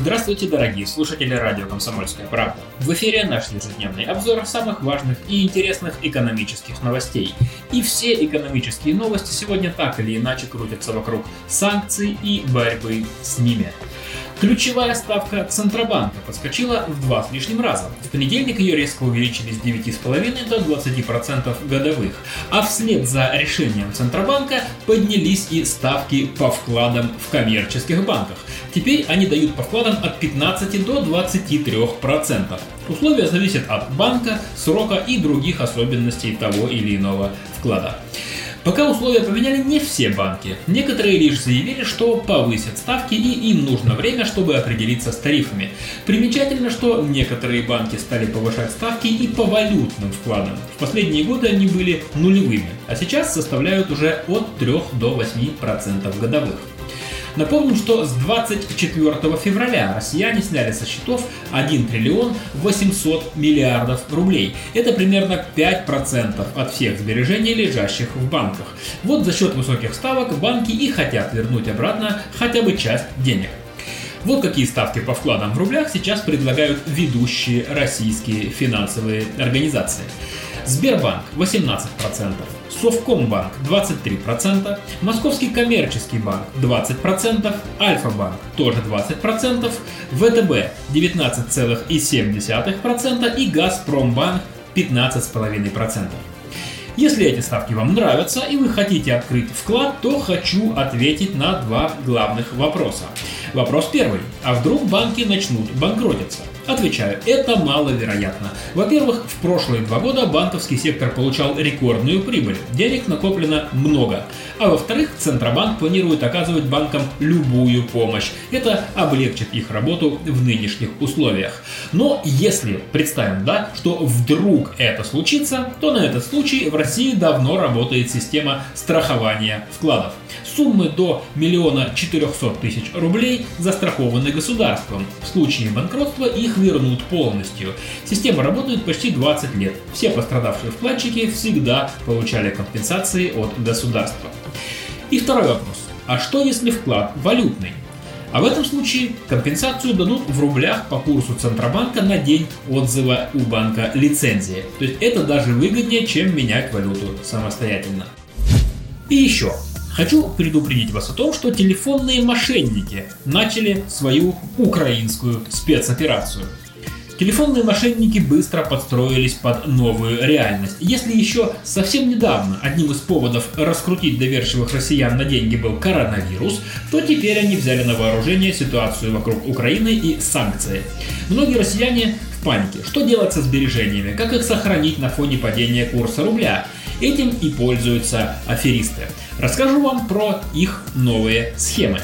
Здравствуйте, дорогие слушатели радио «Комсомольская правда». В эфире наш ежедневный обзор самых важных и интересных экономических новостей. И все экономические новости сегодня так или иначе крутятся вокруг санкций и борьбы с ними. Ключевая ставка Центробанка подскочила в два с лишним раза. В понедельник ее резко увеличили с 9,5 до 20% годовых. А вслед за решением Центробанка поднялись и ставки по вкладам в коммерческих банках. Теперь они дают по вкладам от 15 до 23%. Условия зависят от банка, срока и других особенностей того или иного вклада. Пока условия поменяли не все банки. Некоторые лишь заявили, что повысят ставки и им нужно время, чтобы определиться с тарифами. Примечательно, что некоторые банки стали повышать ставки и по валютным вкладам. В последние годы они были нулевыми, а сейчас составляют уже от 3 до 8% годовых. Напомним, что с 24 февраля россияне сняли со счетов 1 триллион 800 миллиардов рублей. Это примерно 5% от всех сбережений, лежащих в банках. Вот за счет высоких ставок банки и хотят вернуть обратно хотя бы часть денег. Вот какие ставки по вкладам в рублях сейчас предлагают ведущие российские финансовые организации. Сбербанк 18%, Совкомбанк 23%, Московский коммерческий банк 20%, Альфа-банк тоже 20%, ВТБ 19,7% и Газпромбанк 15,5%. Если эти ставки вам нравятся и вы хотите открыть вклад, то хочу ответить на два главных вопроса. Вопрос первый. А вдруг банки начнут банкротиться? Отвечаю, это маловероятно. Во-первых, в прошлые два года банковский сектор получал рекордную прибыль, денег накоплено много. А во-вторых, Центробанк планирует оказывать банкам любую помощь. Это облегчит их работу в нынешних условиях. Но если представим, да, что вдруг это случится, то на этот случай в России давно работает система страхования вкладов. Суммы до миллиона четырехсот тысяч рублей застрахованы государством. В случае банкротства их вернут полностью. Система работает почти 20 лет. Все пострадавшие вкладчики всегда получали компенсации от государства. И второй вопрос. А что если вклад валютный? А в этом случае компенсацию дадут в рублях по курсу Центробанка на день отзыва у банка лицензии. То есть это даже выгоднее, чем менять валюту самостоятельно. И еще. Хочу предупредить вас о том, что телефонные мошенники начали свою украинскую спецоперацию. Телефонные мошенники быстро подстроились под новую реальность. Если еще совсем недавно одним из поводов раскрутить доверчивых россиян на деньги был коронавирус, то теперь они взяли на вооружение ситуацию вокруг Украины и санкции. Многие россияне в панике. Что делать со сбережениями? Как их сохранить на фоне падения курса рубля? Этим и пользуются аферисты. Расскажу вам про их новые схемы.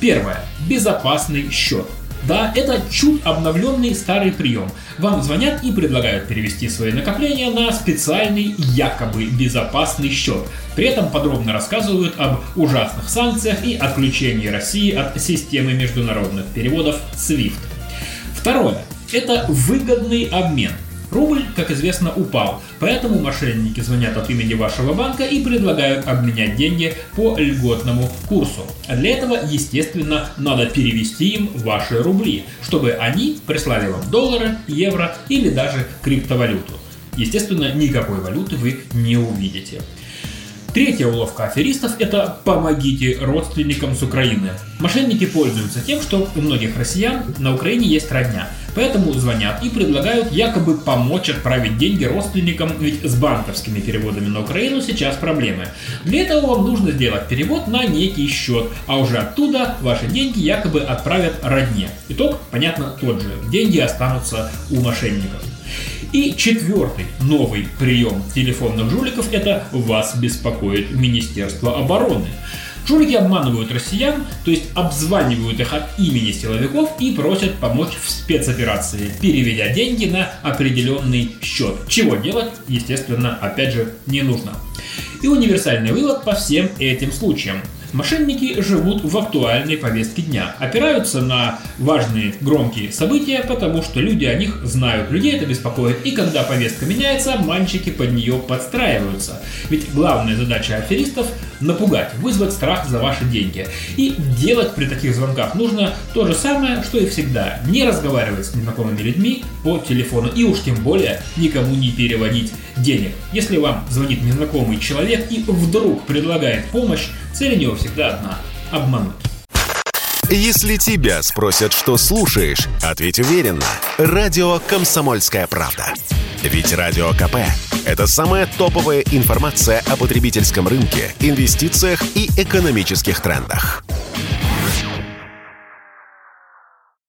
Первое. Безопасный счет. Да, это чуть обновленный старый прием. Вам звонят и предлагают перевести свои накопления на специальный якобы безопасный счет. При этом подробно рассказывают об ужасных санкциях и отключении России от системы международных переводов SWIFT. Второе. Это выгодный обмен. Рубль, как известно, упал, поэтому мошенники звонят от имени вашего банка и предлагают обменять деньги по льготному курсу. Для этого, естественно, надо перевести им ваши рубли, чтобы они прислали вам доллары, евро или даже криптовалюту. Естественно, никакой валюты вы не увидите. Третья уловка аферистов – это «помогите родственникам с Украины». Мошенники пользуются тем, что у многих россиян на Украине есть родня, поэтому звонят и предлагают якобы помочь отправить деньги родственникам, ведь с банковскими переводами на Украину сейчас проблемы. Для этого вам нужно сделать перевод на некий счет, а уже оттуда ваши деньги якобы отправят родне. Итог, понятно, тот же. Деньги останутся у мошенников. И четвертый новый прием телефонных жуликов – это «Вас беспокоит Министерство обороны». Жулики обманывают россиян, то есть обзванивают их от имени силовиков и просят помочь в спецоперации, переведя деньги на определенный счет. Чего делать, естественно, опять же, не нужно. И универсальный вывод по всем этим случаям. Мошенники живут в актуальной повестке дня, опираются на важные громкие события, потому что люди о них знают, людей это беспокоит, и когда повестка меняется, мальчики под нее подстраиваются. Ведь главная задача аферистов – напугать, вызвать страх за ваши деньги. И делать при таких звонках нужно то же самое, что и всегда. Не разговаривать с незнакомыми людьми по телефону и уж тем более никому не переводить денег. Если вам звонит незнакомый человек и вдруг предлагает помощь, цель у него всегда одна – обмануть. Если тебя спросят, что слушаешь, ответь уверенно. Радио «Комсомольская правда». Ведь Радио КП – это самая топовая информация о потребительском рынке, инвестициях и экономических трендах.